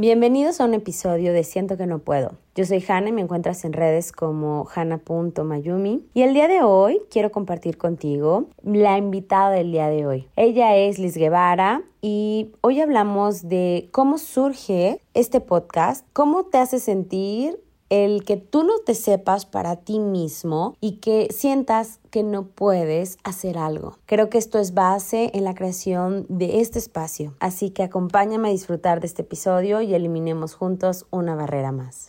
Bienvenidos a un episodio de Siento que no puedo. Yo soy Hanna y me encuentras en redes como hanna.mayumi y el día de hoy quiero compartir contigo la invitada del día de hoy. Ella es Liz Guevara y hoy hablamos de cómo surge este podcast, cómo te hace sentir el que tú no te sepas para ti mismo y que sientas que no puedes hacer algo. Creo que esto es base en la creación de este espacio, así que acompáñame a disfrutar de este episodio y eliminemos juntos una barrera más.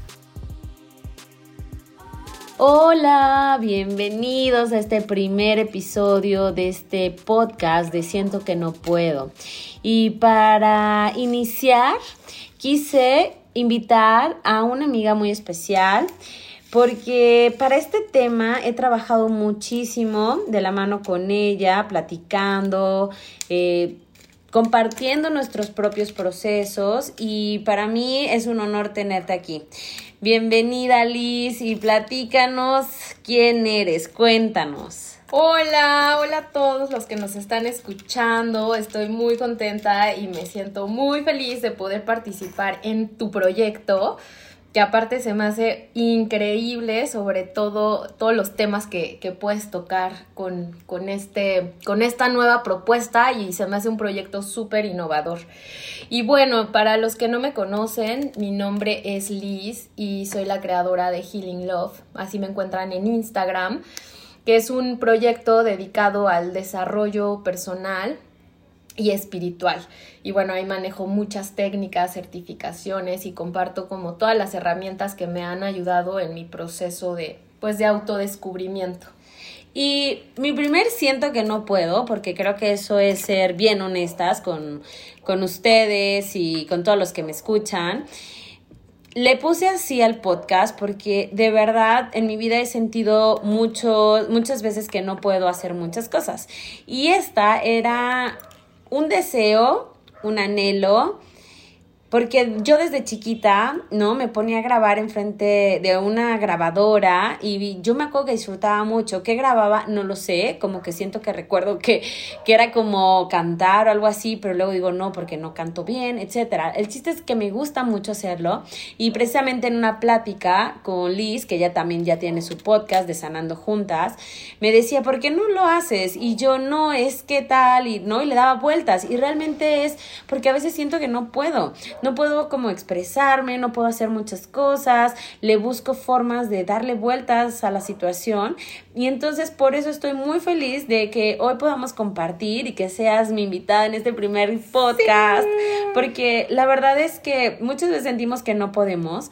Hola, bienvenidos a este primer episodio de este podcast de Siento que no puedo. Y para iniciar, quise invitar a una amiga muy especial porque para este tema he trabajado muchísimo de la mano con ella, platicando, eh, compartiendo nuestros propios procesos y para mí es un honor tenerte aquí. Bienvenida Liz y platícanos quién eres, cuéntanos. Hola, hola a todos los que nos están escuchando. Estoy muy contenta y me siento muy feliz de poder participar en tu proyecto que aparte se me hace increíble, sobre todo todos los temas que, puedes tocar con, con, este, con esta nueva propuesta y se me hace un proyecto súper innovador. Y bueno, para los que no me conocen, mi nombre es Liz y soy la creadora de Healing Love, así me encuentran en Instagram, que es un proyecto dedicado al desarrollo personal y espiritual. Y bueno, ahí manejo muchas técnicas, certificaciones y comparto como todas las herramientas que me han ayudado en mi proceso de pues de autodescubrimiento. Y mi primer siento que no puedo, porque creo que eso es ser bien honestas con, con ustedes y con todos los que me escuchan. Le puse así al podcast porque de verdad en mi vida he sentido muchas veces que no puedo hacer muchas cosas. Y esta era un deseo, un anhelo, porque yo desde chiquita, ¿no? Me ponía a grabar enfrente de una grabadora y yo me acuerdo que disfrutaba mucho. ¿Qué grababa? No lo sé, como que siento que recuerdo que, que era como cantar o algo así, pero luego digo no porque no canto bien, etcétera. El chiste es que me gusta mucho hacerlo y precisamente en una plática con Liz, que ella también ya tiene su podcast de Sanando Juntas, me decía, ¿por qué no lo haces? Y yo no, es que tal, y no, y le daba vueltas. Y realmente es porque a veces siento que no puedo no puedo como expresarme, no puedo hacer muchas cosas, le busco formas de darle vueltas a la situación. Y entonces por eso estoy muy feliz de que hoy podamos compartir y que seas mi invitada en este primer podcast, porque la verdad es que muchas veces sentimos que no podemos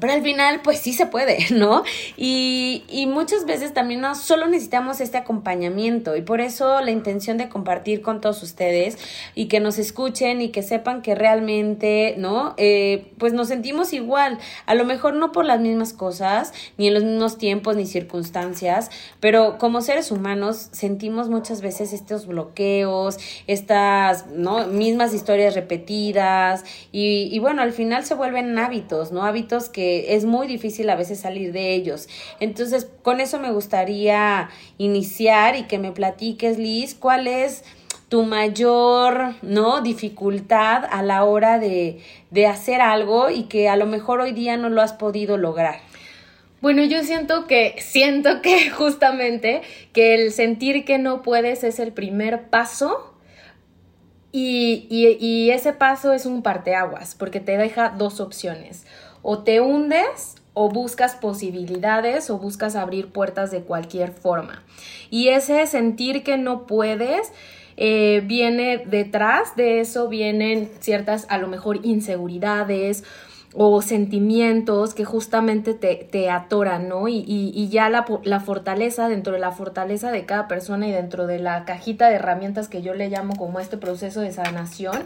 pero al final, pues sí se puede, ¿no? Y, y, muchas veces también no solo necesitamos este acompañamiento y por eso la intención de compartir con todos ustedes y que nos escuchen y que sepan que realmente, ¿no? Eh, pues nos sentimos igual, a lo mejor no por las mismas cosas, ni en los mismos tiempos ni circunstancias, pero como seres humanos sentimos muchas veces estos bloqueos, estas, ¿no? Mismas historias repetidas y, y bueno, al final se vuelven hábitos, ¿no? Hábitos que es muy difícil a veces salir de ellos. Entonces, con eso me gustaría iniciar y que me platiques, Liz, cuál es tu mayor, ¿no? dificultad a la hora de, de hacer algo y que a lo mejor hoy día no lo has podido lograr. Bueno, yo siento que, siento que justamente que el sentir que no puedes es el primer paso y, y, y ese paso es un parteaguas porque te deja dos opciones o te hundes o buscas posibilidades o buscas abrir puertas de cualquier forma. Y ese sentir que no puedes eh, viene detrás de eso, vienen ciertas a lo mejor inseguridades o sentimientos que justamente te, atoran, ¿no? Y, y, ya la, la, fortaleza, dentro de la fortaleza de cada persona y dentro de la cajita de herramientas que yo le llamo como este proceso de sanación,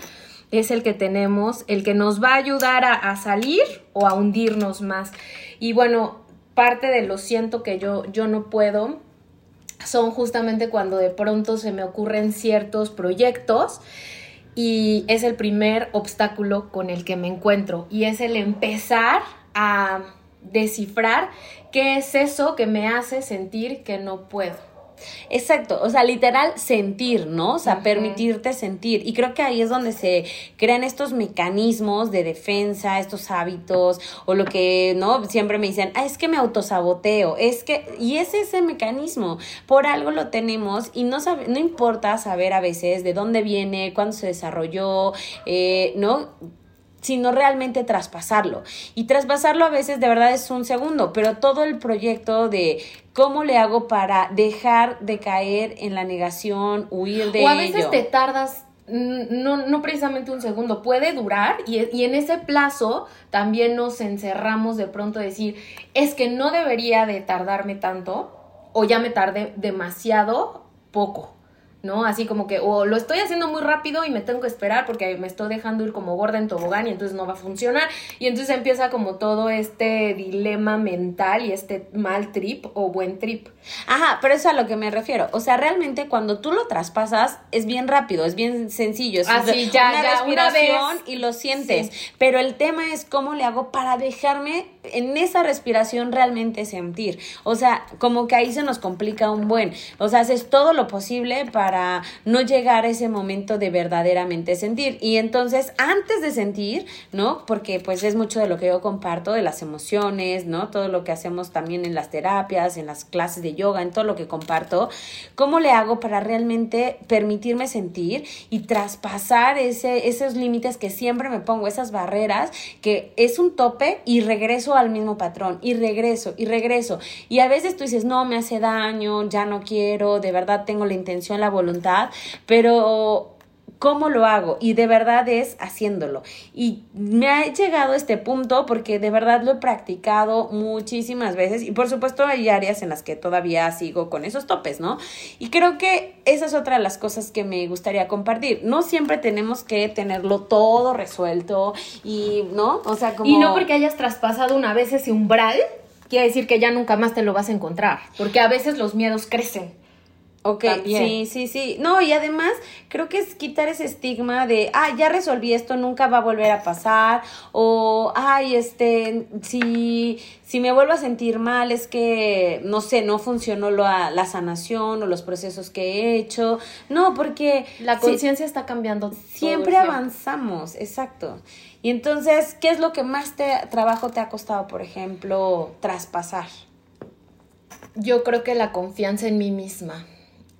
es el que tenemos, el que nos va a ayudar a, salir o a hundirnos más. Y bueno, parte de lo siento que yo, yo no puedo son justamente cuando de pronto se me ocurren ciertos proyectos y es el primer obstáculo con el que me encuentro y es el empezar a descifrar qué es eso que me hace sentir que no puedo. Exacto, o sea, literal sentir, ¿no? O sea, permitirte sentir. Y creo que ahí es donde se crean estos mecanismos de defensa, estos hábitos, o lo que, ¿no? Siempre me dicen, ah, es que me autosaboteo, es que, y es ese mecanismo, por algo lo tenemos y no, sabe, no importa saber a veces de dónde viene, cuándo se desarrolló, eh, ¿no? Sino realmente traspasarlo. Y traspasarlo a veces de verdad es un segundo, pero todo el proyecto de cómo le hago para dejar de caer en la negación, huir de O a veces te tardas no, no precisamente un segundo, puede durar y, y, en ese plazo también nos encerramos de pronto a decir, es que no debería de tardarme tanto o ya me tardé demasiado poco. ¿No? Así como que o lo estoy haciendo muy rápido y me tengo que esperar porque me estoy dejando ir como gorda en tobogán y entonces no va a funcionar y entonces empieza como todo este dilema mental y este mal trip o buen trip. Ajá, pero eso es a lo que me refiero. O sea, realmente cuando tú lo traspasas es bien rápido, es bien sencillo, es Así, ya, una respiración y lo sientes. Pero el tema es cómo le hago para dejarme en esa respiración realmente sentir. O sea, como que ahí se nos complica un buen. O sea, haces todo lo posible para para no llegar a ese momento de verdaderamente sentir. Y entonces, antes de sentir, ¿no? Porque pues es mucho de lo que yo comparto, de las emociones, ¿no? Todo lo que hacemos también en las terapias, en las clases de yoga, en todo lo que comparto, ¿cómo le hago para realmente permitirme sentir y traspasar ese, esos límites que siempre me pongo, esas barreras, que es un tope y regreso al mismo patrón, y regreso, y regreso. Y a veces tú dices, no, me hace daño, ya no quiero, de verdad tengo la intención, la pero ¿Cómo lo hago? Y de verdad es haciéndolo. Y me ha llegado a este punto porque de verdad lo he practicado muchísimas veces y por supuesto hay áreas en las que todavía sigo con esos topes, ¿no? Y creo que esa es otra de las cosas que me gustaría compartir. No siempre tenemos que tenerlo todo resuelto y, ¿no? O sea, como... Y no porque hayas traspasado una vez ese umbral, quiere decir que ya nunca más te lo vas a encontrar, porque a veces los miedos crecen. Ok, sí, sí, sí. No, y además creo que es quitar ese estigma de, ah, ya resolví esto, nunca va a volver a pasar, o, ay, este, si, si me vuelvo a sentir mal es que, no sé, no funcionó la, la sanación o los procesos que he hecho. No, porque... La conciencia está cambiando. Siempre avanzamos, exacto. Y entonces, ¿qué es lo que más te, trabajo te ha costado, por ejemplo, traspasar? Yo creo que la confianza en mí misma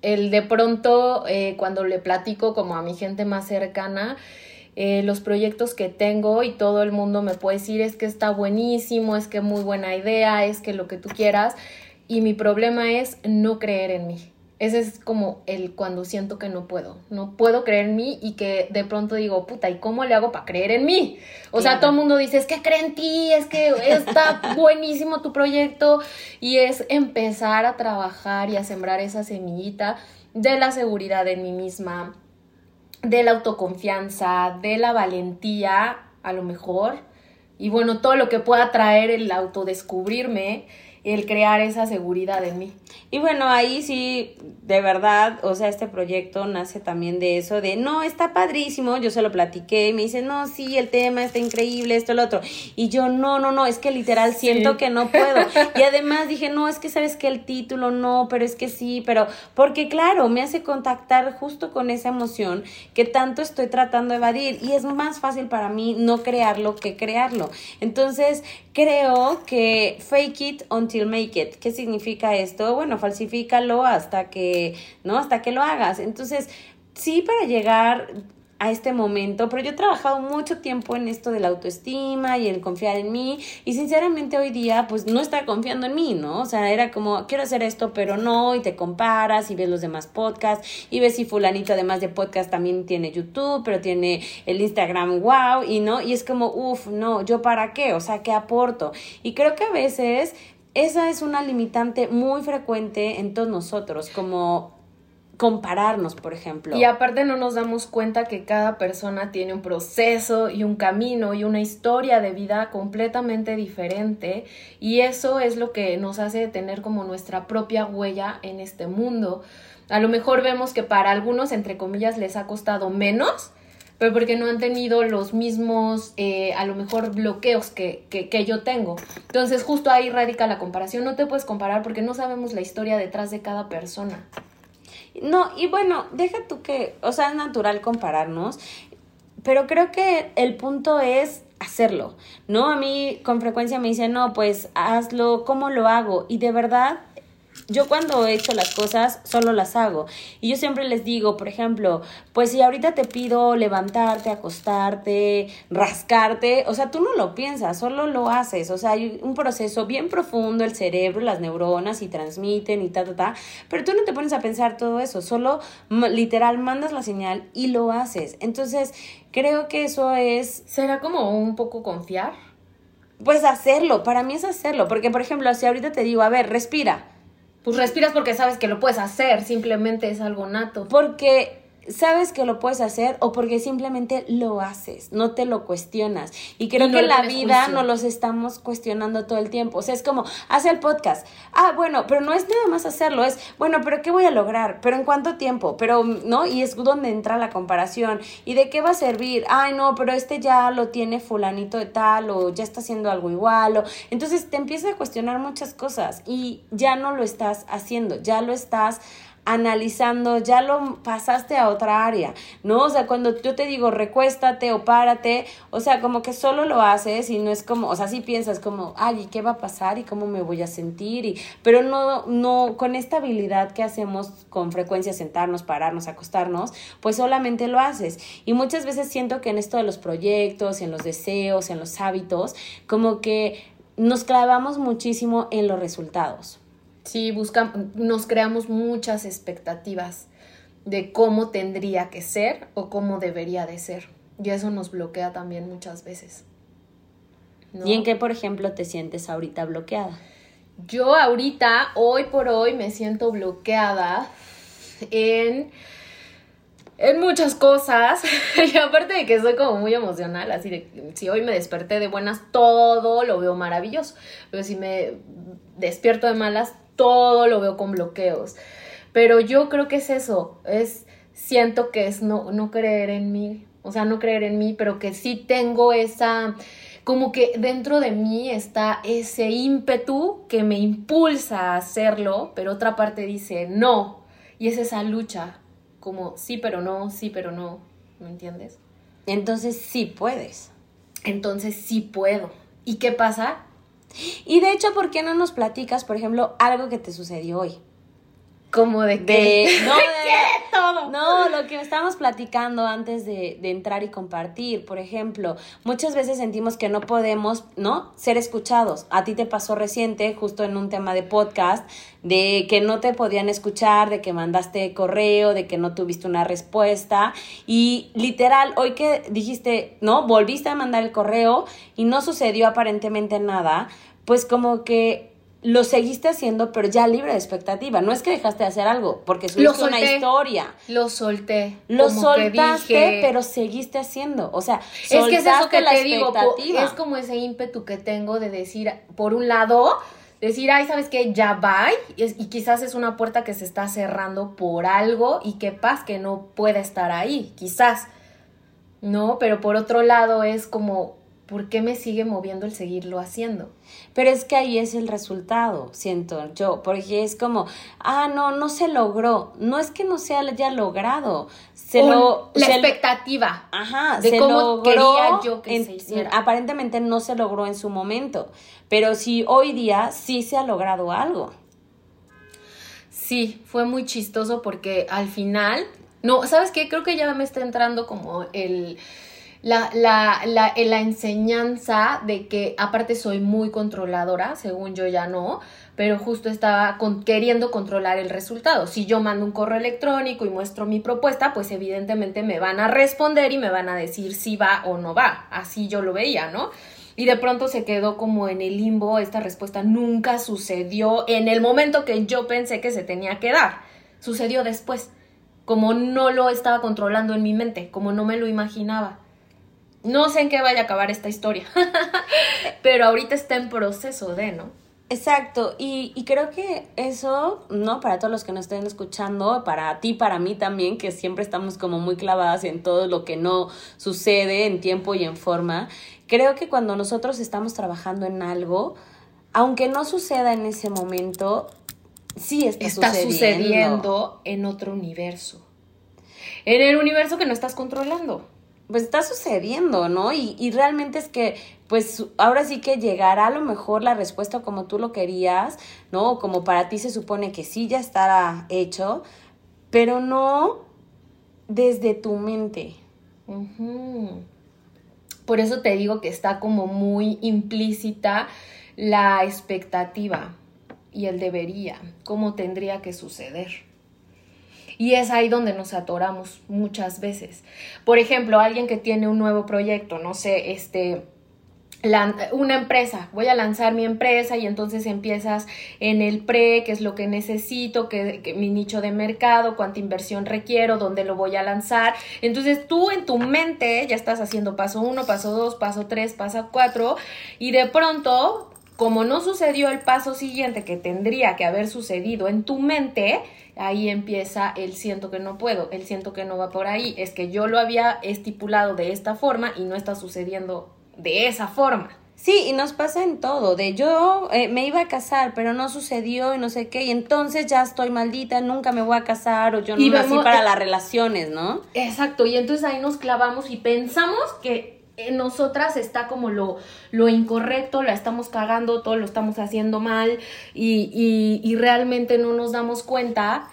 el de pronto eh, cuando le platico como a mi gente más cercana, eh, los proyectos que tengo y todo el mundo me puede decir es que está buenísimo, es que muy buena idea, es que lo que tú quieras. Y mi problema es no creer en mí. Ese es como el cuando siento que no puedo. No puedo creer en mí y que de pronto digo, puta, ¿y cómo le hago para creer en mí? O sea, todo el mundo dice, es que cree en ti, es que está buenísimo tu proyecto. Y es empezar a trabajar y a sembrar esa semillita de la seguridad en mí misma, de la autoconfianza, de la valentía, a lo mejor. Y bueno, todo lo que pueda traer el autodescubrirme el crear esa seguridad en mí. Y bueno, ahí sí, de verdad, o sea, este proyecto nace también de eso, de, no, está padrísimo, yo se lo platiqué y me dice, no, sí, el tema está increíble, esto, lo otro. Y yo, no, no, no, es que literal siento que no puedo. Y además dije, no, es que sabes que el título no, pero es que sí, pero, porque claro, me hace contactar justo con esa emoción que tanto estoy tratando de evadir y es más fácil para mí no crearlo que crearlo. Entonces, creo que fake it until make it. ¿Qué significa esto? Bueno, falsifícalo hasta que, ¿no? Hasta que lo hagas. Entonces, sí, para llegar a este momento, pero yo he trabajado mucho tiempo en esto de la autoestima y el confiar en mí y sinceramente hoy día pues no está confiando en mí, ¿no? O sea, era como, quiero hacer esto, pero no, y te comparas y ves los demás podcasts y ves si fulanito además de podcast también tiene YouTube, pero tiene el Instagram, wow, y no, y es como, uff, no, yo para qué, o sea, ¿qué aporto? Y creo que a veces esa es una limitante muy frecuente en todos nosotros, como compararnos, por ejemplo. Y aparte no nos damos cuenta que cada persona tiene un proceso y un camino y una historia de vida completamente diferente y eso es lo que nos hace tener como nuestra propia huella en este mundo. A lo mejor vemos que para algunos, entre comillas, les ha costado menos, pero porque no han tenido los mismos, eh, a lo mejor, bloqueos que, que, que, yo tengo. Entonces, justo ahí radica la comparación. No te puedes comparar porque no sabemos la historia detrás de cada persona. No, y bueno, deja tú que, o sea, es natural compararnos, pero creo que el punto es hacerlo, ¿no? A mí con frecuencia me dicen, no, pues hazlo, ¿cómo lo hago? Y de verdad yo cuando he hecho las cosas solo las hago. Y yo siempre les digo, por ejemplo, pues si ahorita te pido levantarte, acostarte, rascarte, o sea, tú no lo piensas, solo lo haces. O sea, hay un proceso bien profundo, el cerebro, las neuronas y transmiten y ta, ta, ta. Pero tú no te pones a pensar todo eso, solo literal mandas la señal y lo haces. Entonces, creo que eso es... ¿Será como un poco confiar? Pues hacerlo, para mí es hacerlo, porque por ejemplo, si ahorita te digo, a ver, respira, pues respiras porque sabes que lo puedes hacer, simplemente es algo nato. Porque sabes que lo puedes hacer o porque simplemente lo haces, no te lo cuestionas. Y creo que en la vida no los estamos cuestionando todo el tiempo. O sea, es como, hace el podcast. Ah, bueno, pero no es nada más hacerlo, es, bueno, pero ¿qué voy a lograr? ¿Pero en cuánto tiempo? Pero, ¿no? Y es donde entra la comparación. ¿Y de qué va a servir? Ay, no, pero este ya lo tiene fulanito de tal o ya está haciendo algo igual. O... Entonces te empiezas a cuestionar muchas cosas y ya no lo estás haciendo, ya lo estás analizando, ya lo pasaste a otra área, ¿no? O sea, cuando yo te digo recuéstate o párate, o sea, como que solo lo haces y no es como, o sea, sí piensas como, ay, ¿y qué va a pasar? ¿Y cómo me voy a sentir? Y, pero no, no, con esta habilidad que hacemos con frecuencia, sentarnos, pararnos, acostarnos, pues solamente lo haces. Y muchas veces siento que en esto de los proyectos, en los deseos, en los hábitos, como que nos clavamos muchísimo en los resultados. Sí, buscamos, nos creamos muchas expectativas de cómo tendría que ser o cómo debería de ser. Y eso nos bloquea también muchas veces. ¿Y en qué, por ejemplo, te sientes ahorita bloqueada? Yo ahorita, hoy por hoy, me siento bloqueada en, en muchas cosas. y aparte de que soy como muy emocional, así de si hoy me desperté de buenas, todo lo veo maravilloso. Pero si me despierto de malas, todo lo veo con bloqueos. Pero yo creo que es eso, es, siento que es no, no creer en mí, o sea, no creer en mí, pero que sí tengo esa, como que dentro de mí está ese ímpetu que me impulsa a hacerlo, pero otra parte dice no, y es esa lucha, como sí, pero no, sí, pero no, ¿me entiendes? Entonces sí puedes. Entonces sí puedo. ¿Y qué pasa? Y de hecho, ¿por qué no nos platicas, por ejemplo, algo que te sucedió hoy? Como de que no, de, todo. No, lo que estábamos platicando antes de, de, entrar y compartir. Por ejemplo, muchas veces sentimos que no podemos, ¿no? Ser escuchados. A ti te pasó reciente, justo en un tema de podcast, de que no te podían escuchar, de que mandaste correo, de que no tuviste una respuesta. Y literal, hoy que dijiste, ¿no? Volviste a mandar el correo y no sucedió aparentemente nada, pues como que lo seguiste haciendo, pero ya libre de expectativa. No es que dejaste de hacer algo, porque es una historia. Lo solté. Lo soltaste, pero seguiste haciendo. O sea, es que es eso que te digo. Es como ese ímpetu que tengo de decir, por un lado, decir, ay, ¿sabes qué? Ya va. Y, y quizás es una puerta que se está cerrando por algo y que paz que no pueda estar ahí. Quizás. No, pero por otro lado es como, ¿por qué me sigue moviendo el seguirlo haciendo? Pero es que ahí es el resultado, siento yo, porque es como, ah, no, no se logró. No es que no se haya logrado, se lo... La expectativa. Ajá, de cómo quería yo que se hiciera. Aparentemente no se logró en su momento, pero sí hoy día sí se ha logrado algo. Sí, fue muy chistoso porque al final No, ¿sabes qué? Creo que ya me está entrando como el... La, la, la, la enseñanza de que aparte soy muy controladora, según yo ya no, pero justo estaba queriendo controlar el resultado. Si yo mando un correo electrónico y muestro mi propuesta, pues evidentemente me van a responder y me van a decir si va o no va. Así yo lo veía, ¿no? Y de pronto se quedó como en el limbo, esta respuesta nunca sucedió en el momento que yo pensé que se tenía que dar. Sucedió después, como no lo estaba controlando en mi mente, como no me lo imaginaba. No sé en qué vaya a acabar esta historia, pero ahorita está en proceso de, ¿no? Exacto, y, y, creo que eso, ¿no? Para todos los que nos estén escuchando, para ti, para mí también, que siempre estamos como muy clavadas en todo lo que no sucede en tiempo y en forma, creo que cuando nosotros estamos trabajando en algo, aunque no suceda en ese momento, sí está, está sucediendo en otro universo. En el universo que no estás controlando pues está sucediendo, ¿no? Y, y, realmente es que, pues ahora sí que llegará a lo mejor la respuesta como tú lo querías, ¿no? Como para ti se supone que sí ya estará hecho, pero no desde tu mente. Por eso te digo que está como muy implícita la expectativa y el debería, cómo tendría que suceder. Y es ahí donde nos atoramos muchas veces. Por ejemplo, alguien que tiene un nuevo proyecto, no sé, este, una empresa, voy a lanzar mi empresa y entonces empiezas en el pre, qué es lo que necesito, qué, mi nicho de mercado, cuánta inversión requiero, dónde lo voy a lanzar. Entonces tú en tu mente ya estás haciendo paso uno, paso dos, paso tres, paso cuatro y de pronto, como no sucedió el paso siguiente que tendría que haber sucedido en tu mente, ahí empieza el siento que no puedo, el siento que no va por ahí, es que yo lo había estipulado de esta forma y no está sucediendo de esa forma. Sí, y nos pasa en todo, de yo eh, me iba a casar, pero no sucedió y no sé qué, y entonces ya estoy maldita, nunca me voy a casar, o yo no nací para las relaciones, ¿no? Exacto, y entonces ahí nos clavamos y pensamos que en nosotras está como lo, lo incorrecto, la estamos cagando, todo lo estamos haciendo mal y, y, y realmente no nos damos cuenta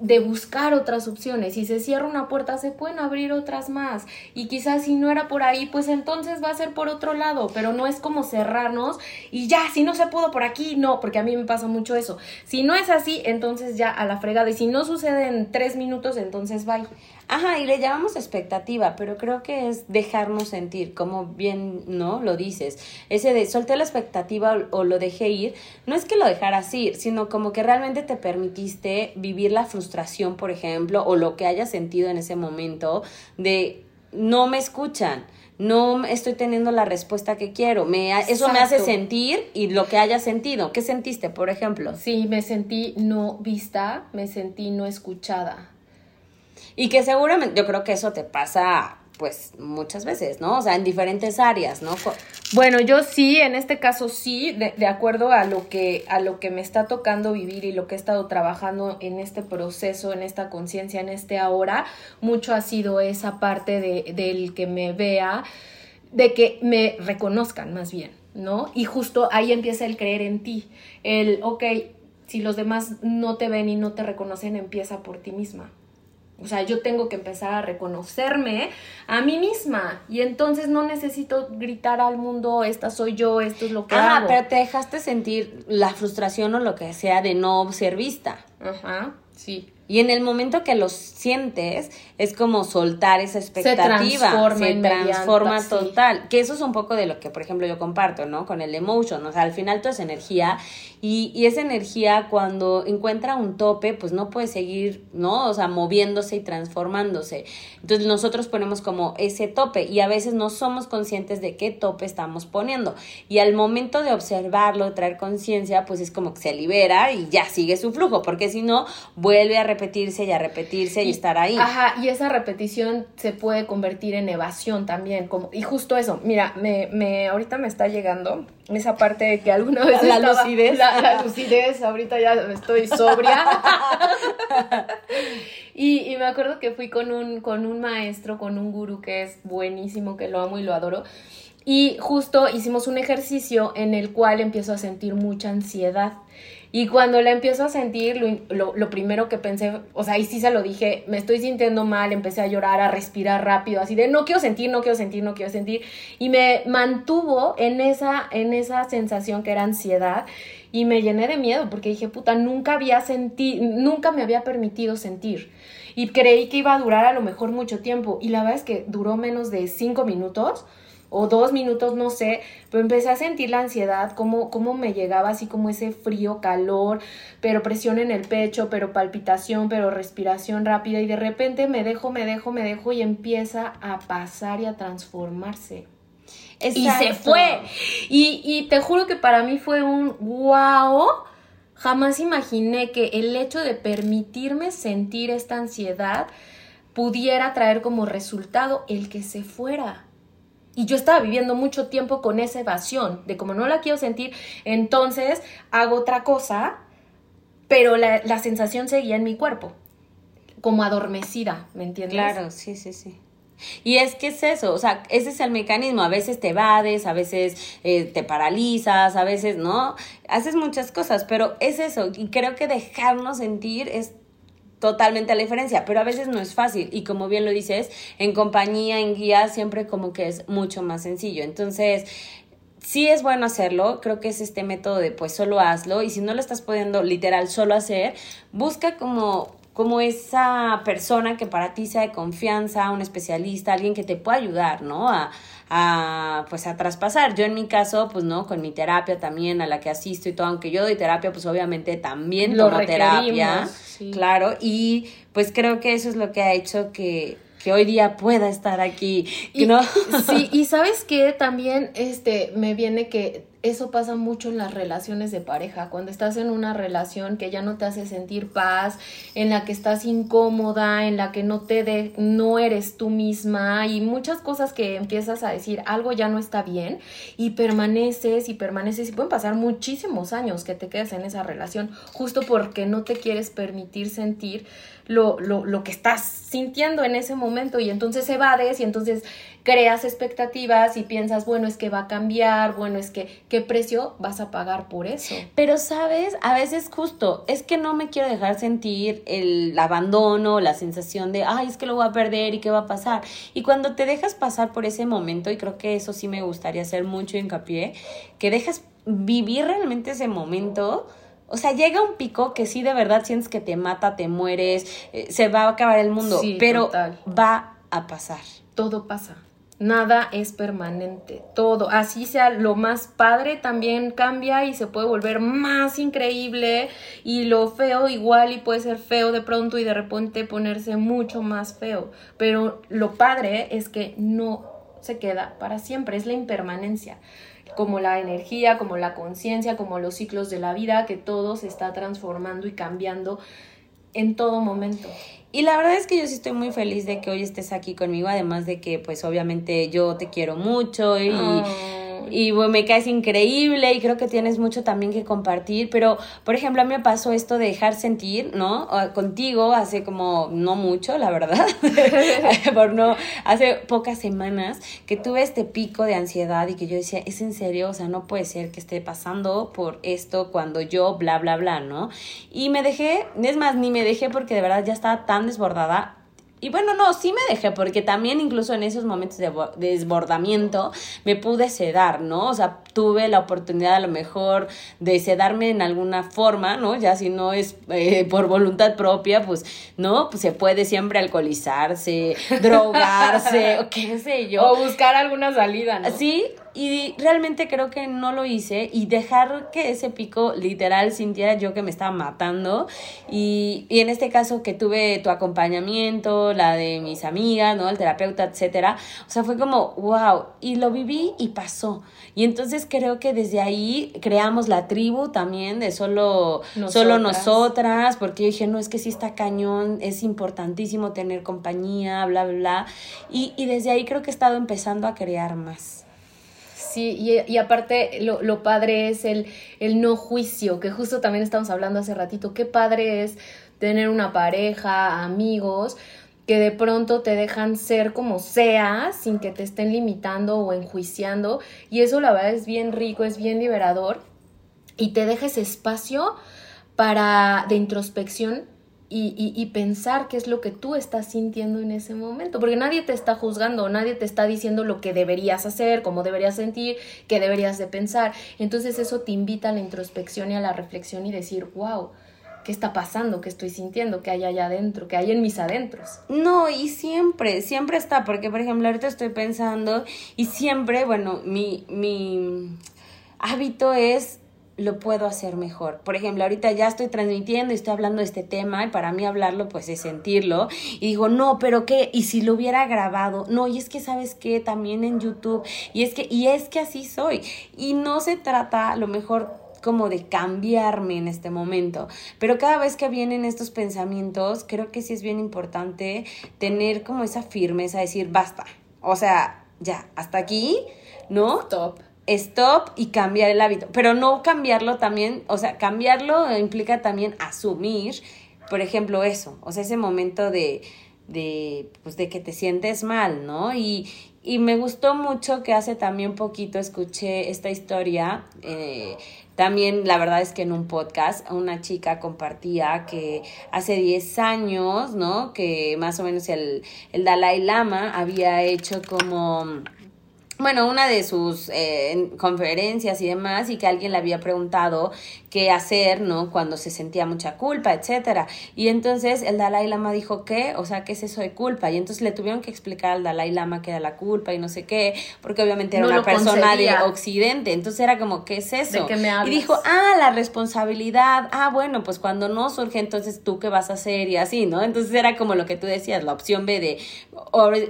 de buscar otras opciones. Si se cierra una puerta, se pueden abrir otras más. Y quizás si no era por ahí, pues entonces va a ser por otro lado. Pero no es como cerrarnos y ya, si no se pudo por aquí, no, porque a mí me pasa mucho eso. Si no es así, entonces ya a la fregada. Y si no sucede en tres minutos, entonces bye. Ajá, y le llamamos expectativa, pero creo que es dejarnos sentir, como bien, ¿no? Lo dices. Ese de solté la expectativa o, lo dejé ir, no es que lo dejaras ir, sino como que realmente te permitiste vivir la frustración, por ejemplo, o lo que hayas sentido en ese momento de no me escuchan no estoy teniendo la respuesta que quiero. Me, eso me hace sentir y lo que haya sentido. ¿Qué sentiste, por ejemplo? Sí, me sentí no vista, me sentí no escuchada. Y que seguramente yo creo que eso te pasa pues muchas veces, ¿no? O sea, en diferentes áreas, ¿no? Bueno, yo sí, en este caso sí, de, de, acuerdo a lo que a lo que me está tocando vivir y lo que he estado trabajando en este proceso, en esta conciencia, en este ahora, mucho ha sido esa parte de, del que me vea, de que me reconozcan más bien, ¿no? Y justo ahí empieza el creer en ti, el, ok, si los demás no te ven y no te reconocen, empieza por ti misma o sea, yo tengo que empezar a reconocerme a mí misma y entonces no necesito gritar al mundo, esta soy yo, esto es lo que Ajá, pero te dejaste sentir la frustración o lo que sea de no ser vista. Ajá, sí. Y en el momento que lo sientes, es como soltar esa expectativa. Se transforma, se transforma total. Que eso es un poco de lo que, por ejemplo, yo comparto, ¿no? Con el emotion. O sea, al final todo es energía. Y, y esa energía, cuando encuentra un tope, pues no puede seguir, ¿no? O sea, moviéndose y transformándose. Entonces nosotros ponemos como ese tope. Y a veces no somos conscientes de qué tope estamos poniendo. Y al momento de observarlo, traer conciencia, pues es como que se libera y ya sigue su flujo. Porque si no, vuelve a repetirse y a repetirse y, estar ahí. Ajá, y esa repetición se puede convertir en evasión también, como, y justo eso, mira, me, me, ahorita me está llegando esa parte de que alguna vez la, lucidez. La, lucidez, ahorita ya estoy sobria. y, y, me acuerdo que fui con un, con un maestro, con un gurú que es buenísimo, que lo amo y lo adoro. Y justo hicimos un ejercicio en el cual empiezo a sentir mucha ansiedad Y cuando la empiezo a sentir, lo, lo, primero que pensé, o sea, ahí sí se lo dije, me estoy sintiendo mal, empecé a llorar, a respirar rápido, así de no quiero sentir, no quiero sentir, no quiero sentir. Y me mantuvo en esa, en esa sensación que era ansiedad y me llené de miedo porque dije, puta, nunca había sentido, nunca me había permitido sentir. Y creí que iba a durar a lo mejor mucho tiempo. Y la verdad es que duró menos de cinco minutos o dos minutos, no sé, pero empecé a sentir la ansiedad, cómo, cómo me llegaba así como ese frío, calor, pero presión en el pecho, pero palpitación, pero respiración rápida y de repente me dejo, me dejo, me dejo y empieza a pasar y a transformarse. Y se fue. Y, y te juro que para mí fue un wow. Jamás imaginé que el hecho de permitirme sentir esta ansiedad pudiera traer como resultado el que se fuera. Y yo estaba viviendo mucho tiempo con esa evasión, de como no la quiero sentir, entonces hago otra cosa, pero la, la sensación seguía en mi cuerpo, como adormecida, ¿me entiendes? Claro, sí, sí, sí. Y es que es eso, o sea, ese es el mecanismo. A veces te evades, a veces eh, te paralizas, a veces no. Haces muchas cosas, pero es eso. Y creo que dejarnos sentir es totalmente la diferencia, pero a veces no es fácil y como bien lo dices, en compañía, en guía, siempre como que es mucho más sencillo. Entonces, sí es bueno hacerlo, creo que es este método de pues solo hazlo y si no lo estás pudiendo literal solo hacer, busca como como esa persona que para ti sea de confianza, un especialista, alguien que te pueda ayudar, ¿no? A, pues a traspasar. Yo en mi caso, pues no, con mi terapia también a la que asisto y todo, aunque yo doy terapia, pues obviamente también lo tomo terapia, claro, y pues creo que eso es lo que ha hecho que que hoy día pueda estar aquí, ¿no? sí, y sabes que también este me viene que eso pasa mucho en las relaciones de pareja, cuando estás en una relación que ya no te hace sentir paz, en la que estás incómoda, en la que no te de, no eres tú misma y muchas cosas que empiezas a decir algo ya no está bien y permaneces y permaneces y pueden pasar muchísimos años que te quedes en esa relación justo porque no te quieres permitir sentir lo, lo, lo que estás sintiendo en ese momento y entonces evades y entonces creas expectativas y piensas, bueno, es que va a cambiar, bueno, es que, ¿qué precio vas a pagar por eso? Pero, ¿sabes? A veces justo, es que no me quiero dejar sentir el abandono, la sensación de, ay, es que lo voy a perder y qué va a pasar. Y cuando te dejas pasar por ese momento, y creo que eso sí me gustaría hacer mucho hincapié, que dejas vivir realmente ese momento, o sea, llega un pico que sí de verdad sientes que te mata, te mueres, eh, se va a acabar el mundo, pero va a pasar. Todo pasa. Nada es permanente, todo, así sea lo más padre también cambia y se puede volver más increíble y lo feo igual y puede ser feo de pronto y de repente ponerse mucho más feo, pero lo padre es que no se queda para siempre, es la impermanencia. Como la energía, como la conciencia, como los ciclos de la vida, que todo se está transformando y cambiando en todo momento. Y la verdad es que yo sí estoy muy feliz de que hoy estés aquí conmigo, además de que pues obviamente yo te quiero mucho y y bueno, me caes increíble y creo que tienes mucho también que compartir, pero por ejemplo a mí me pasó esto de dejar sentir, ¿no? Contigo hace como no mucho, la verdad, por no, hace pocas semanas que tuve este pico de ansiedad y que yo decía, es en serio, o sea, no puede ser que esté pasando por esto cuando yo bla, bla, bla, ¿no? Y me dejé, es más, ni me dejé porque de verdad ya estaba tan desbordada y bueno, no, sí me dejé, porque también incluso en esos momentos de desbordamiento me pude sedar, ¿no? O sea, tuve la oportunidad a lo mejor de sedarme en alguna forma, ¿no? Ya si no es eh, por voluntad propia, pues, ¿no? Pues se puede siempre alcoholizarse, drogarse, o qué sé yo. O buscar alguna salida, ¿no? Sí, y realmente creo que no lo hice y dejar que ese pico literal sintiera yo que me estaba matando y, y en este caso que tuve tu acompañamiento, la de mis amigas, ¿no? El terapeuta, etcétera, o sea, fue como, wow, y lo viví y pasó. Y entonces creo que desde ahí creamos la tribu también de solo nosotras, solo nosotras porque yo dije, no, es que sí está cañón, es importantísimo tener compañía, bla, bla, bla. Y, y desde ahí creo que he estado empezando a crear más. Sí, y, aparte lo, lo, padre es el, el no juicio, que justo también estamos hablando hace ratito, qué padre es tener una pareja, amigos, que de pronto te dejan ser como seas sin que te estén limitando o enjuiciando. Y eso la verdad es bien rico, es bien liberador. Y te deja ese espacio para de introspección y, pensar qué es lo que tú estás sintiendo en ese momento, porque nadie te está juzgando, nadie te está diciendo lo que deberías hacer, cómo deberías sentir, qué deberías de pensar. Entonces eso te invita a la introspección y a la reflexión y decir, wow, ¿qué está pasando? ¿Qué estoy sintiendo? ¿Qué hay allá adentro? ¿Qué hay en mis adentros? No, y siempre, siempre está, porque por ejemplo ahorita estoy pensando y siempre, bueno, mi, mi hábito es lo puedo hacer mejor. Por ejemplo, ahorita ya estoy transmitiendo y estoy hablando de este tema y para mí hablarlo pues es sentirlo y digo, no, pero qué, y si lo hubiera grabado, no, y es que sabes qué, también en YouTube, y es que, y es que así soy. Y no se trata a lo mejor como de cambiarme en este momento. Pero cada vez que vienen estos pensamientos, creo que sí es bien importante tener como esa firmeza, decir, basta. O sea, ya, hasta aquí, ¿no? Stop stop y cambiar el hábito. Pero no cambiarlo también, o sea, cambiarlo implica también asumir, por ejemplo, eso, o sea, ese momento de, de, pues, de que te sientes mal, ¿no? Y, y me gustó mucho que hace también poquito escuché esta historia. Eh, también la verdad es que en un podcast una chica compartía que hace 10 años, ¿no? Que más o menos el, el Dalai Lama había hecho como bueno, una de sus eh, conferencias y demás, y que alguien le había preguntado qué hacer, ¿no? Cuando se sentía mucha culpa, etcétera. Y entonces el Dalai Lama dijo, ¿qué? O sea, ¿qué es eso de culpa? Y entonces le tuvieron que explicar al Dalai Lama qué era la culpa y no sé qué, porque obviamente era una persona de Occidente. Entonces era como, ¿qué es eso? Y dijo, ah, la responsabilidad. Ah, bueno, pues cuando no surge, entonces tú qué vas a hacer y así, ¿no? Entonces era como lo que tú decías, la opción B de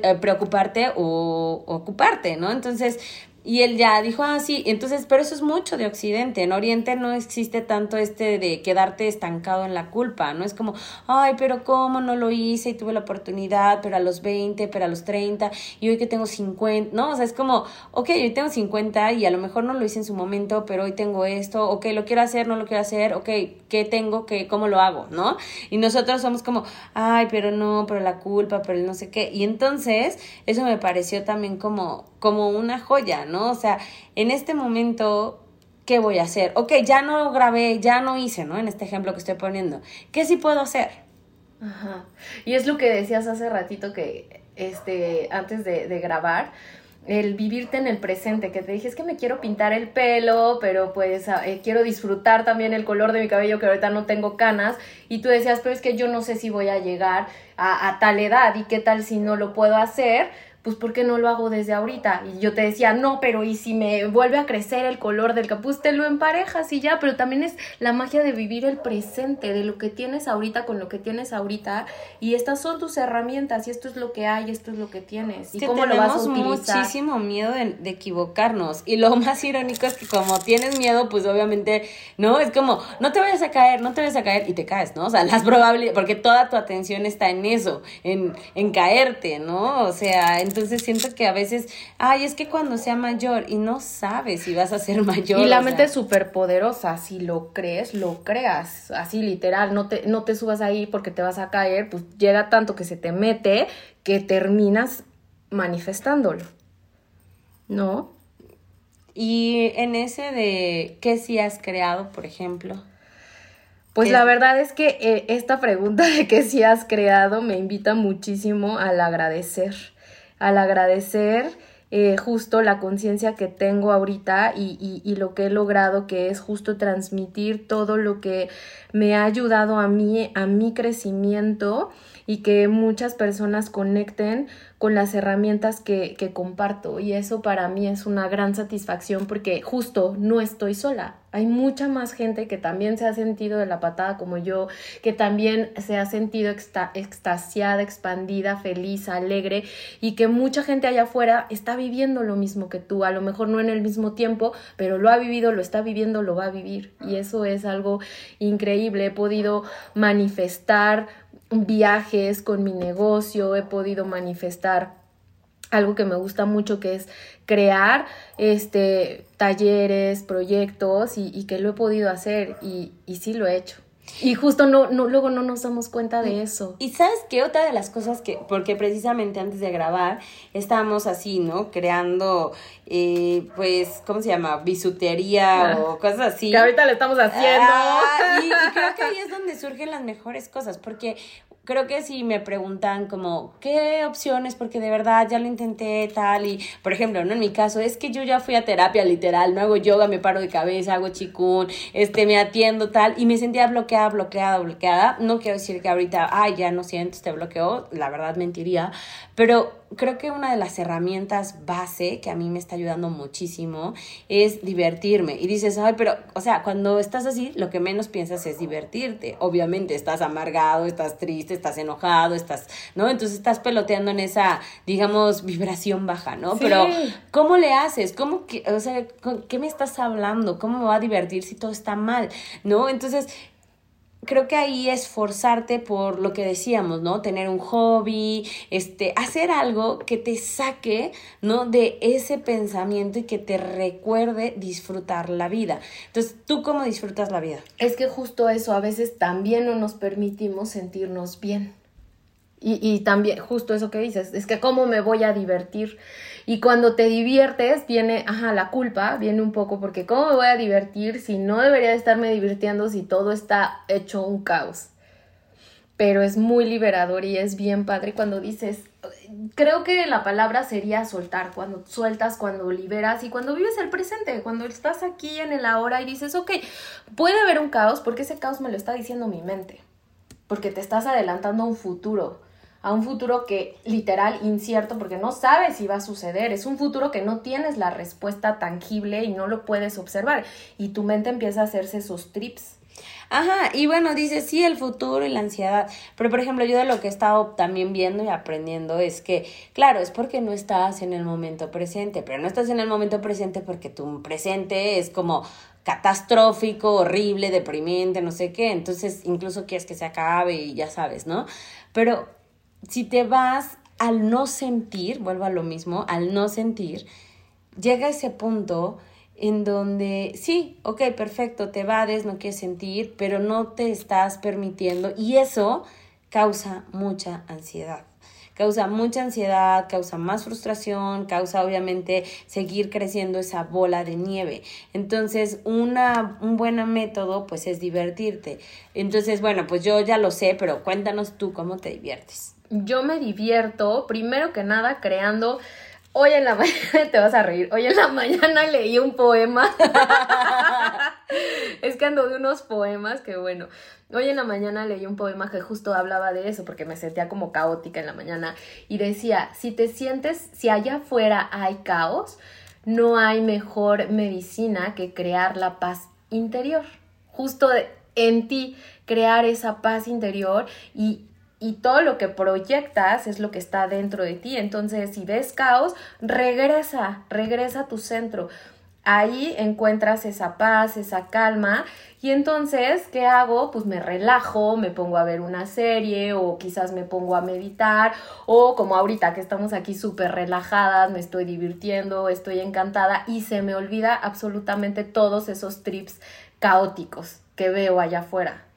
eh, preocuparte o ocuparte, ¿no? Entonces, y él ya dijo, ah, sí, entonces, pero eso es mucho de Occidente. En Oriente no existe tanto este de quedarte estancado en la culpa, ¿no? Es como, ay, pero ¿cómo no lo hice y tuve la oportunidad, pero a los 20, pero a los 30, y hoy que tengo 50, ¿no? O sea, es como, ok, hoy tengo 50 y a lo mejor no lo hice en su momento, pero hoy tengo esto, ok, lo quiero hacer, no lo quiero hacer, ok, ¿qué tengo? ¿Qué, ¿Cómo lo hago? ¿No? Y nosotros somos como, ay, pero no, pero la culpa, pero el no sé qué. Y entonces, eso me pareció también como, como una joya, ¿no? O sea, en este momento, ¿qué voy a hacer? Ok, ya no grabé, ya no hice, ¿no? En este ejemplo que estoy poniendo. ¿Qué sí puedo hacer? Ajá. Y es lo que decías hace ratito que, este, antes de, grabar, el vivirte en el presente, que te dije, es que me quiero pintar el pelo, pero pues eh, quiero disfrutar también el color de mi cabello, que ahorita no tengo canas, y tú decías, pero es que yo no sé si voy a llegar a, a tal edad, y qué tal si no lo puedo hacer, pues ¿por qué no lo hago desde ahorita? Y yo te decía, no, pero ¿y si me vuelve a crecer el color del capuz? Te lo emparejas y ya, pero también es la magia de vivir el presente, de lo que tienes ahorita con lo que tienes ahorita, y estas son tus herramientas, y esto es lo que hay, esto es lo que tienes, y cómo lo vas a utilizar. muchísimo miedo de, de, equivocarnos, y lo más irónico es que como tienes miedo, pues obviamente, ¿no? Es como, no te vayas a caer, no te vayas a caer, y te caes, ¿no? O sea, las probabilidades, porque toda tu atención está en eso, en, en caerte, ¿no? O sea, en entonces siento que a veces, ay, es que cuando sea mayor y no sabes si vas a ser mayor. Y la mente es súper poderosa, si lo crees, lo creas, así literal, no te, no te subas ahí porque te vas a caer, pues llega tanto que se te mete que terminas manifestándolo, ¿no? Y en ese de qué sí has creado, por ejemplo. Pues la verdad es que eh, esta pregunta de qué sí has creado me invita muchísimo al agradecer al agradecer eh, justo la conciencia que tengo ahorita y, y, y, lo que he logrado, que es justo transmitir todo lo que me ha ayudado a mí, a mi crecimiento y que muchas personas conecten con las herramientas que, que, comparto y eso para mí es una gran satisfacción porque justo no estoy sola. Hay mucha más gente que también se ha sentido de la patada como yo, que también se ha sentido extasiada, expandida, feliz, alegre y que mucha gente allá afuera está viviendo lo mismo que tú, a lo mejor no en el mismo tiempo, pero lo ha vivido, lo está viviendo, lo va a vivir. Y eso es algo increíble. He podido manifestar viajes con mi negocio, he podido manifestar algo que me gusta mucho que es crear este talleres, proyectos y, que lo he podido hacer y, y sí lo he hecho. Y justo no, no, luego no nos damos cuenta de eso. Y sabes qué, otra de las cosas que, porque precisamente antes de grabar estábamos así, ¿no? Creando, eh, pues, ¿cómo se llama? Bisutería o cosas así. Que ahorita le estamos haciendo. Ah, y, y creo que ahí es donde surgen las mejores cosas, porque creo que si me preguntan como, ¿qué opciones? Porque de verdad ya lo intenté tal y, por ejemplo, ¿no? En mi caso, es que yo ya fui a terapia literal, no hago yoga, me paro de cabeza, hago chikun, este, me atiendo tal y me sentía bloqueada, bloqueada, bloqueada. No quiero decir que ahorita, ay, ya no siento este bloqueo, la verdad mentiría, pero creo que una de las herramientas base que a mí me está ayudando muchísimo es divertirme. Y dices, ay, pero, o sea, cuando estás así, lo que menos piensas es divertirte. Obviamente estás amargado, estás triste, estás enojado, estás, ¿no? Entonces estás peloteando en esa, digamos, vibración baja, ¿no? Pero, ¿cómo le haces? ¿Cómo que, o sea, ¿qué me estás hablando? ¿Cómo me va a divertir si todo está mal? ¿No? Entonces, creo que ahí es forzarte por lo que decíamos, ¿no? Tener un hobby, este, hacer algo que te saque, ¿no? De ese pensamiento y que te recuerde disfrutar la vida. Entonces, ¿tú cómo disfrutas la vida? Es que justo eso, a veces también no nos permitimos sentirnos bien. Y, y también, justo eso que dices, es que cómo me voy a divertir. Y cuando te diviertes, viene, ajá, la culpa, viene un poco porque ¿cómo me voy a divertir si no debería estarme divirtiendo si todo está hecho un caos? Pero es muy liberador y es bien padre cuando dices, creo que la palabra sería soltar, cuando sueltas, cuando liberas y cuando vives el presente, cuando estás aquí en el ahora y dices, ok, puede haber un caos porque ese caos me lo está diciendo mi mente, porque te estás adelantando a un futuro a un futuro que literal incierto porque no sabes si va a suceder, es un futuro que no tienes la respuesta tangible y no lo puedes observar y tu mente empieza a hacerse esos trips. Ajá, y bueno, dice sí, el futuro y la ansiedad, pero por ejemplo, yo de lo que he estado también viendo y aprendiendo es que, claro, es porque no estás en el momento presente, pero no estás en el momento presente porque tu presente es como catastrófico, horrible, deprimente, no sé qué, entonces incluso quieres que se acabe y ya sabes, ¿no? Pero si te vas al no sentir, vuelvo a lo mismo, al no sentir, llega ese punto en donde sí, ok, perfecto, te vades, no quieres sentir, pero no te estás permitiendo y eso causa mucha ansiedad. Causa mucha ansiedad, causa más frustración, causa obviamente seguir creciendo esa bola de nieve. Entonces, una, un buen método pues es divertirte. Entonces, bueno, pues yo ya lo sé, pero cuéntanos tú cómo te diviertes yo me divierto, primero que nada, creando. Hoy en la mañana, te vas a reír, hoy en la mañana leí un poema. es que ando de unos poemas que bueno. Hoy en la mañana leí un poema que justo hablaba de eso, porque me sentía como caótica en la mañana. Y decía, si te sientes, si allá afuera hay caos, no hay mejor medicina que crear la paz interior. Justo en ti, crear esa paz interior y y todo lo que proyectas es lo que está dentro de ti. Entonces, si ves caos, regresa, regresa a tu centro. Ahí encuentras esa paz, esa calma y entonces, ¿qué hago? Pues me relajo, me pongo a ver una serie o quizás me pongo a meditar o como ahorita que estamos aquí súper relajadas, me estoy divirtiendo, estoy encantada y se me olvida absolutamente todos esos trips caóticos que veo allá afuera.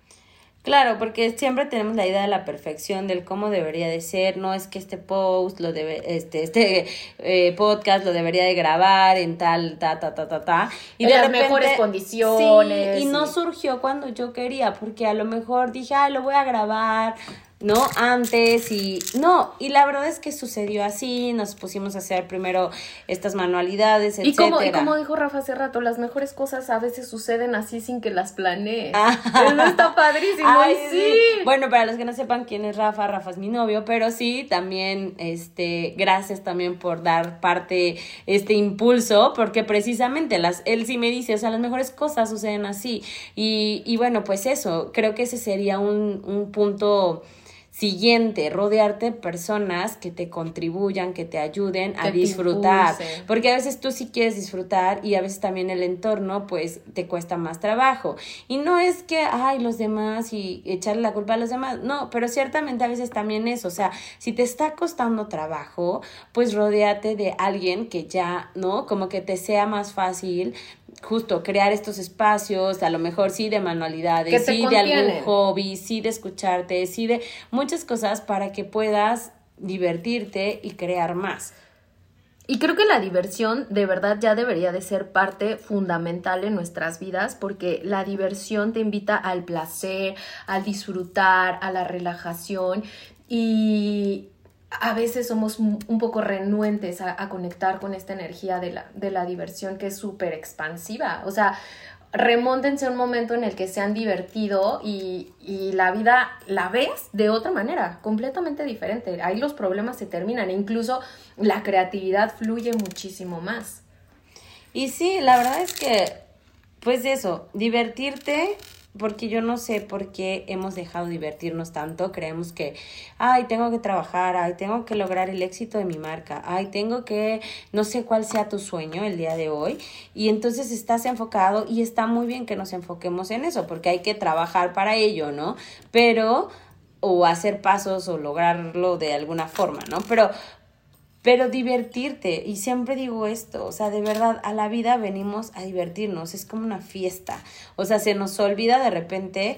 Claro, porque siempre tenemos la idea de la perfección, del cómo debería de ser, no es que este post, lo debe, este, este eh, podcast lo debería de grabar en tal, ta, ta, ta, ta, ta. Y de las mejores condiciones. y no surgió cuando yo quería, porque a lo mejor dije, ah, lo voy a grabar, ¿no? Antes y no, y la verdad es que sucedió así, nos pusimos a hacer primero estas manualidades, etc. Y como, y como dijo Rafa hace rato, las mejores cosas a veces suceden así sin que las planees. Ah. Eso está padrísimo, sí. Bueno, para los que no sepan quién es Rafa, Rafa es mi novio, pero sí, también, este, gracias también por dar parte, este impulso, porque precisamente las, él sí me dice, o sea, las mejores cosas suceden así. Y, y bueno, pues eso, creo que ese sería un, un punto Siguiente, rodearte de personas que te contribuyan, que te ayuden a disfrutar. Porque a veces tú sí quieres disfrutar y a veces también el entorno pues te cuesta más trabajo. Y no es que, ay, los demás y echarle la culpa a los demás. No, pero ciertamente a veces también eso. O sea, si te está costando trabajo, pues rodeate de alguien que ya, ¿no? Como que te sea más fácil justo crear estos espacios, a lo mejor sí de manualidades, sí de algún hobby, sí de escucharte, sí de muchas cosas para que puedas divertirte y crear más. Y creo que la diversión de verdad ya debería de ser parte fundamental en nuestras vidas porque la diversión te invita al placer, al disfrutar, a la relajación y a veces somos un poco renuentes a, conectar con esta energía de la, de la diversión que es súper expansiva. O sea, remóntense a un momento en el que se han divertido y, la vida la ves de otra manera, completamente diferente. Ahí los problemas se terminan e incluso la creatividad fluye muchísimo más. Y sí, la verdad es que, pues eso, divertirte porque yo no sé por qué hemos dejado divertirnos tanto. Creemos que, ay, tengo que trabajar, ay, tengo que lograr el éxito de mi marca, ay, tengo que, no sé cuál sea tu sueño el día de hoy. Y entonces estás enfocado y está muy bien que nos enfoquemos en eso, porque hay que trabajar para ello, ¿no? Pero o hacer pasos o lograrlo de alguna forma, ¿no? Pero pero divertirte. Y siempre digo esto, o sea, de verdad, a la vida venimos a divertirnos, es como una fiesta. O sea, se nos olvida de repente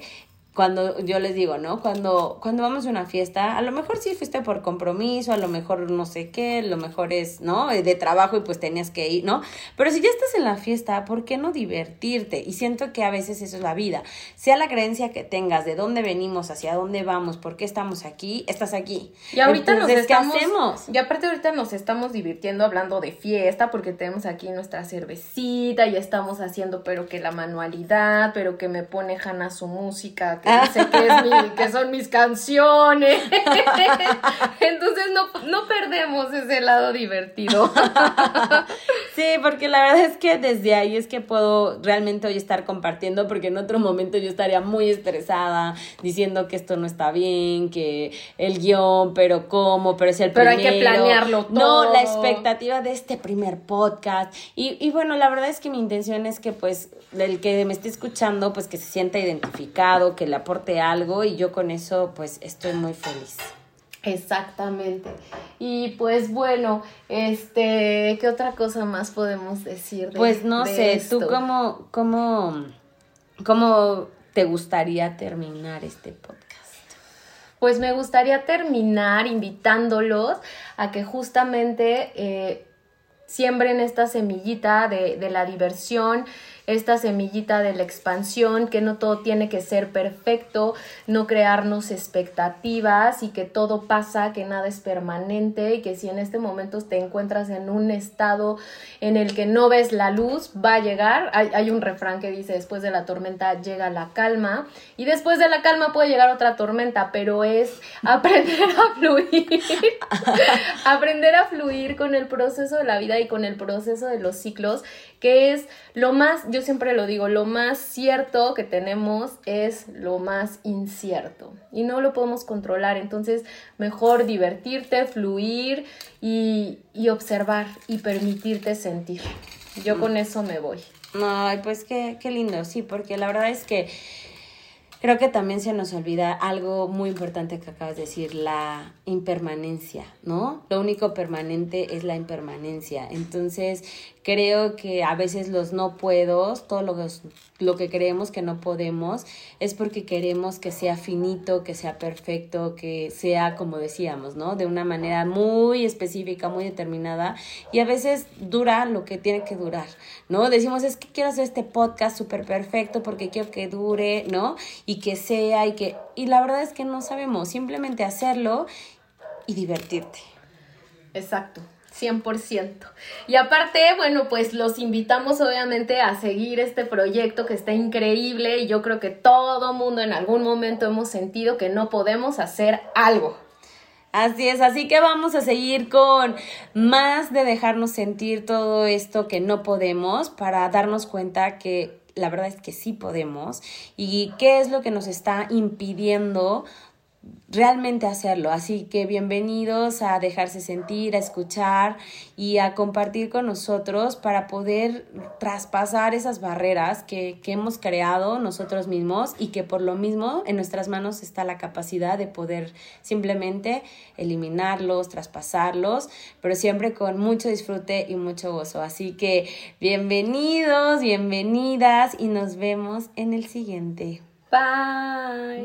cuando yo les digo, ¿no? Cuando, cuando vamos a una fiesta, a lo mejor sí fuiste por compromiso, a lo mejor no sé qué, lo mejor es, ¿no? De trabajo y pues tenías que ir, ¿no? Pero si ya estás en la fiesta, ¿por qué no divertirte? Y siento que a veces eso es la vida. Sea la creencia que tengas, de dónde venimos, hacia dónde vamos, por qué estamos aquí, estás aquí. Y ahorita nos estamos... ¿qué hacemos? Y aparte ahorita nos estamos divirtiendo hablando de fiesta porque tenemos aquí nuestra cervecita y estamos haciendo pero que la manualidad, pero que me pone Hanna su música, que, que son mis canciones. Entonces no, no perdemos ese lado divertido. sí, porque la verdad es que desde ahí es que puedo realmente hoy estar compartiendo, porque en otro momento yo estaría muy estresada diciendo que esto no está bien, que el guion, pero cómo, pero es el pero hay que planearlo todo. No, la expectativa de este primer podcast. Y, y bueno, la verdad es que mi intención es que pues el que me esté escuchando, pues que se sienta identificado, que la aporte algo y yo con eso pues estoy muy feliz. Exactamente. Y pues bueno, este, ¿qué otra cosa más podemos decir? pues no sé, tú cómo, cómo, cómo te gustaría terminar este podcast. Pues me gustaría terminar invitándolos a que justamente eh, siembren esta semillita de, de la diversión, esta semillita de la expansión, que no todo tiene que ser perfecto, no crearnos expectativas y que todo pasa, que nada es permanente y que si en este momento te encuentras en un estado en el que no ves la luz, va a llegar. Hay, un refrán que dice, después de la tormenta llega la calma y después de la calma puede llegar otra tormenta, pero es aprender a fluir, aprender a fluir con el proceso de la vida y con el proceso de los ciclos, que es lo más, yo siempre lo digo, lo más cierto que tenemos es lo más incierto y no lo podemos controlar. Entonces, mejor divertirte, fluir y, observar y permitirte sentir. Yo con eso me voy. Ay, pues qué, qué lindo, sí, porque la verdad es que Creo que también se nos olvida algo muy importante que acabas de decir, la impermanencia, ¿no? Lo único permanente es la impermanencia. Entonces, creo que a veces los no puedo, todo lo, lo que creemos que no podemos, es porque queremos que sea finito, que sea perfecto, que sea, como decíamos, ¿no? De una manera muy específica, muy determinada. Y a veces dura lo que tiene que durar, ¿no? Decimos, es que quiero hacer este podcast súper perfecto porque quiero que dure, ¿no? Y que sea, y que... Y la verdad es que no sabemos, simplemente hacerlo y divertirte. Exacto. 100%. Y aparte, bueno, pues los invitamos obviamente a seguir este proyecto que está increíble y yo creo que todo mundo en algún momento hemos sentido que no podemos hacer algo. Así es, así que vamos a seguir con más de dejarnos sentir todo esto que no podemos para darnos cuenta que la verdad es que sí podemos y qué es lo que nos está impidiendo realmente hacerlo. Así que bienvenidos a dejarse sentir, a escuchar y a compartir con nosotros para poder traspasar esas barreras que, que, hemos creado nosotros mismos y que por lo mismo en nuestras manos está la capacidad de poder simplemente eliminarlos, traspasarlos, pero siempre con mucho disfrute y mucho gozo. Así que bienvenidos, bienvenidas y nos vemos en el siguiente. Bye.